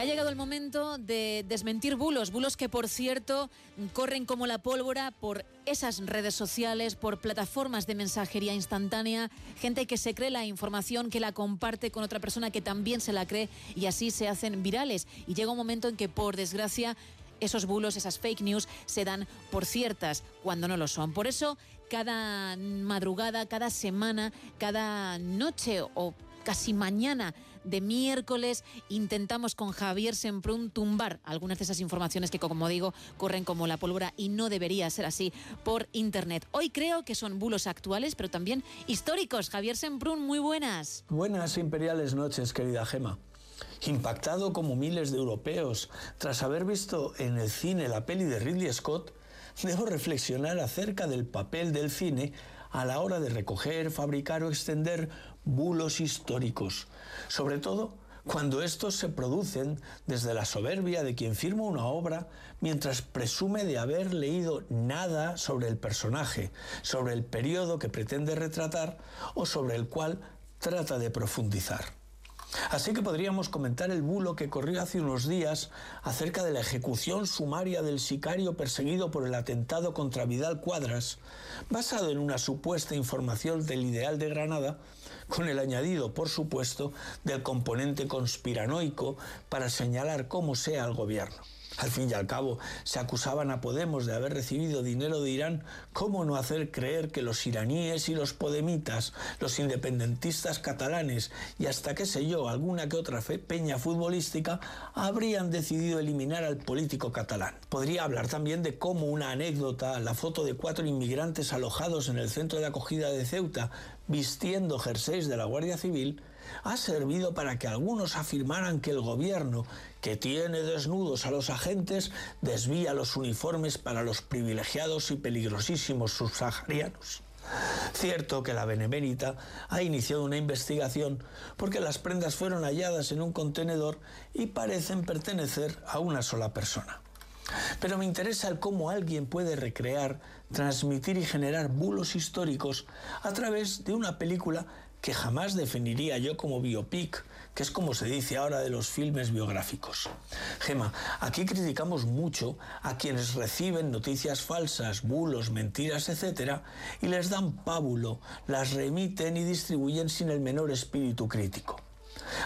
ha llegado el momento de desmentir bulos, bulos que por cierto corren como la pólvora por esas redes sociales, por plataformas de mensajería instantánea, gente que se cree la información, que la comparte con otra persona que también se la cree y así se hacen virales. Y llega un momento en que por desgracia esos bulos, esas fake news se dan por ciertas cuando no lo son. Por eso, cada madrugada, cada semana, cada noche o casi mañana de miércoles intentamos con Javier Semprún tumbar algunas de esas informaciones que, como digo, corren como la pólvora y no debería ser así por Internet. Hoy creo que son bulos actuales, pero también históricos. Javier Semprún, muy buenas. Buenas imperiales noches, querida Gema. Impactado como miles de europeos tras haber visto en el cine la peli de Ridley Scott, debo reflexionar acerca del papel del cine a la hora de recoger, fabricar o extender bulos históricos, sobre todo cuando estos se producen desde la soberbia de quien firma una obra mientras presume de haber leído nada sobre el personaje, sobre el periodo que pretende retratar o sobre el cual trata de profundizar. Así que podríamos comentar el bulo que corrió hace unos días acerca de la ejecución sumaria del sicario perseguido por el atentado contra Vidal Cuadras, basado en una supuesta información del ideal de Granada, con el añadido, por supuesto, del componente conspiranoico para señalar cómo sea al gobierno. Al fin y al cabo, se acusaban a Podemos de haber recibido dinero de Irán. ¿Cómo no hacer creer que los iraníes y los podemitas, los independentistas catalanes y hasta qué sé yo, alguna que otra peña futbolística habrían decidido eliminar al político catalán? Podría hablar también de cómo una anécdota, la foto de cuatro inmigrantes alojados en el centro de acogida de Ceuta vistiendo jerseys de la Guardia Civil, ha servido para que algunos afirmaran que el gobierno, que tiene desnudos a los agentes, desvía los uniformes para los privilegiados y peligrosísimos subsaharianos. Cierto que la Benemérita ha iniciado una investigación porque las prendas fueron halladas en un contenedor y parecen pertenecer a una sola persona. Pero me interesa el cómo alguien puede recrear, transmitir y generar bulos históricos a través de una película que jamás definiría yo como biopic, que es como se dice ahora de los filmes biográficos. Gema, aquí criticamos mucho a quienes reciben noticias falsas, bulos, mentiras, etc., y les dan pábulo, las remiten y distribuyen sin el menor espíritu crítico.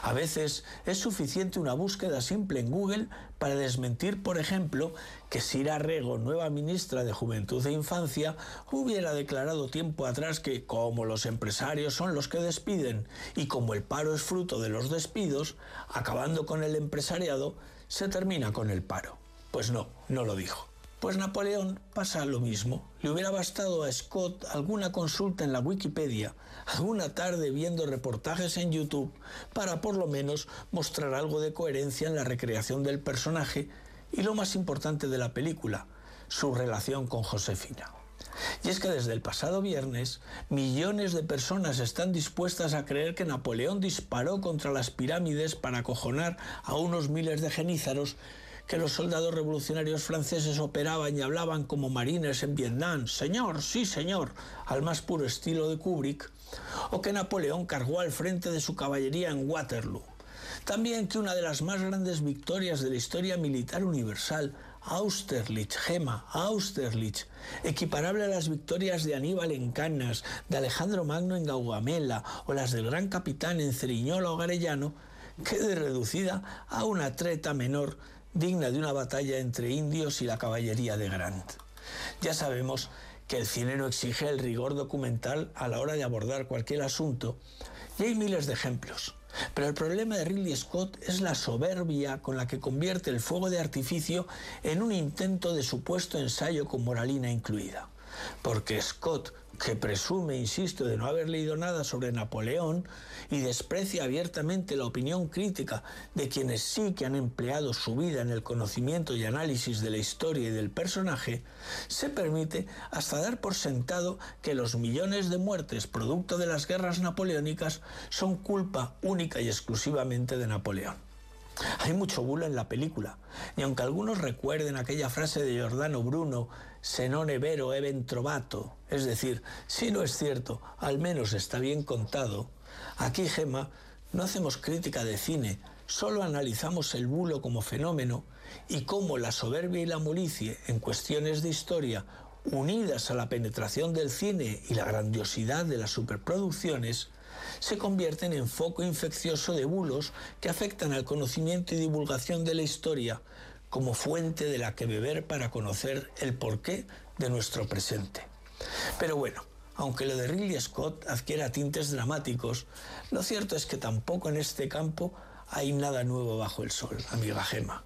A veces es suficiente una búsqueda simple en Google para desmentir, por ejemplo, que Sira Rego, nueva ministra de Juventud e Infancia, hubiera declarado tiempo atrás que como los empresarios son los que despiden y como el paro es fruto de los despidos, acabando con el empresariado, se termina con el paro. Pues no, no lo dijo. Pues Napoleón pasa lo mismo. Le hubiera bastado a Scott alguna consulta en la Wikipedia, alguna tarde viendo reportajes en YouTube, para por lo menos mostrar algo de coherencia en la recreación del personaje y lo más importante de la película, su relación con Josefina. Y es que desde el pasado viernes, millones de personas están dispuestas a creer que Napoleón disparó contra las pirámides para acojonar a unos miles de genízaros que los soldados revolucionarios franceses operaban y hablaban como marines en Vietnam, señor, sí señor, al más puro estilo de Kubrick, o que Napoleón cargó al frente de su caballería en Waterloo. También que una de las más grandes victorias de la historia militar universal, Austerlitz, Gema, Austerlitz, equiparable a las victorias de Aníbal en Cannas, de Alejandro Magno en Gaugamela o las del gran capitán en Ceriñola o Garellano, quede reducida a una treta menor digna de una batalla entre indios y la caballería de Grant. Ya sabemos que el cine no exige el rigor documental a la hora de abordar cualquier asunto, y hay miles de ejemplos. Pero el problema de Ridley Scott es la soberbia con la que convierte el fuego de artificio en un intento de supuesto ensayo con moralina incluida. Porque Scott que presume, insisto, de no haber leído nada sobre Napoleón y desprecia abiertamente la opinión crítica de quienes sí que han empleado su vida en el conocimiento y análisis de la historia y del personaje, se permite hasta dar por sentado que los millones de muertes producto de las guerras napoleónicas son culpa única y exclusivamente de Napoleón. Hay mucho bulo en la película, y aunque algunos recuerden aquella frase de Giordano Bruno, se non è vero, è ben trovato, es decir, si no es cierto, al menos está bien contado, aquí, Gema, no hacemos crítica de cine, solo analizamos el bulo como fenómeno y cómo la soberbia y la molicie en cuestiones de historia, unidas a la penetración del cine y la grandiosidad de las superproducciones, se convierten en foco infeccioso de bulos que afectan al conocimiento y divulgación de la historia como fuente de la que beber para conocer el porqué de nuestro presente. Pero bueno, aunque lo de Ridley Scott adquiera tintes dramáticos, lo cierto es que tampoco en este campo hay nada nuevo bajo el sol, amiga Gema.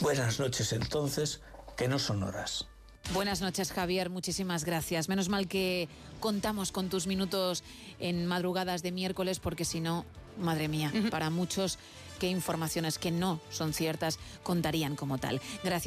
Buenas noches entonces, que no son horas. Buenas noches, Javier. Muchísimas gracias. Menos mal que contamos con tus minutos en madrugadas de miércoles, porque si no, madre mía, para muchos, qué informaciones que no son ciertas contarían como tal. Gracias.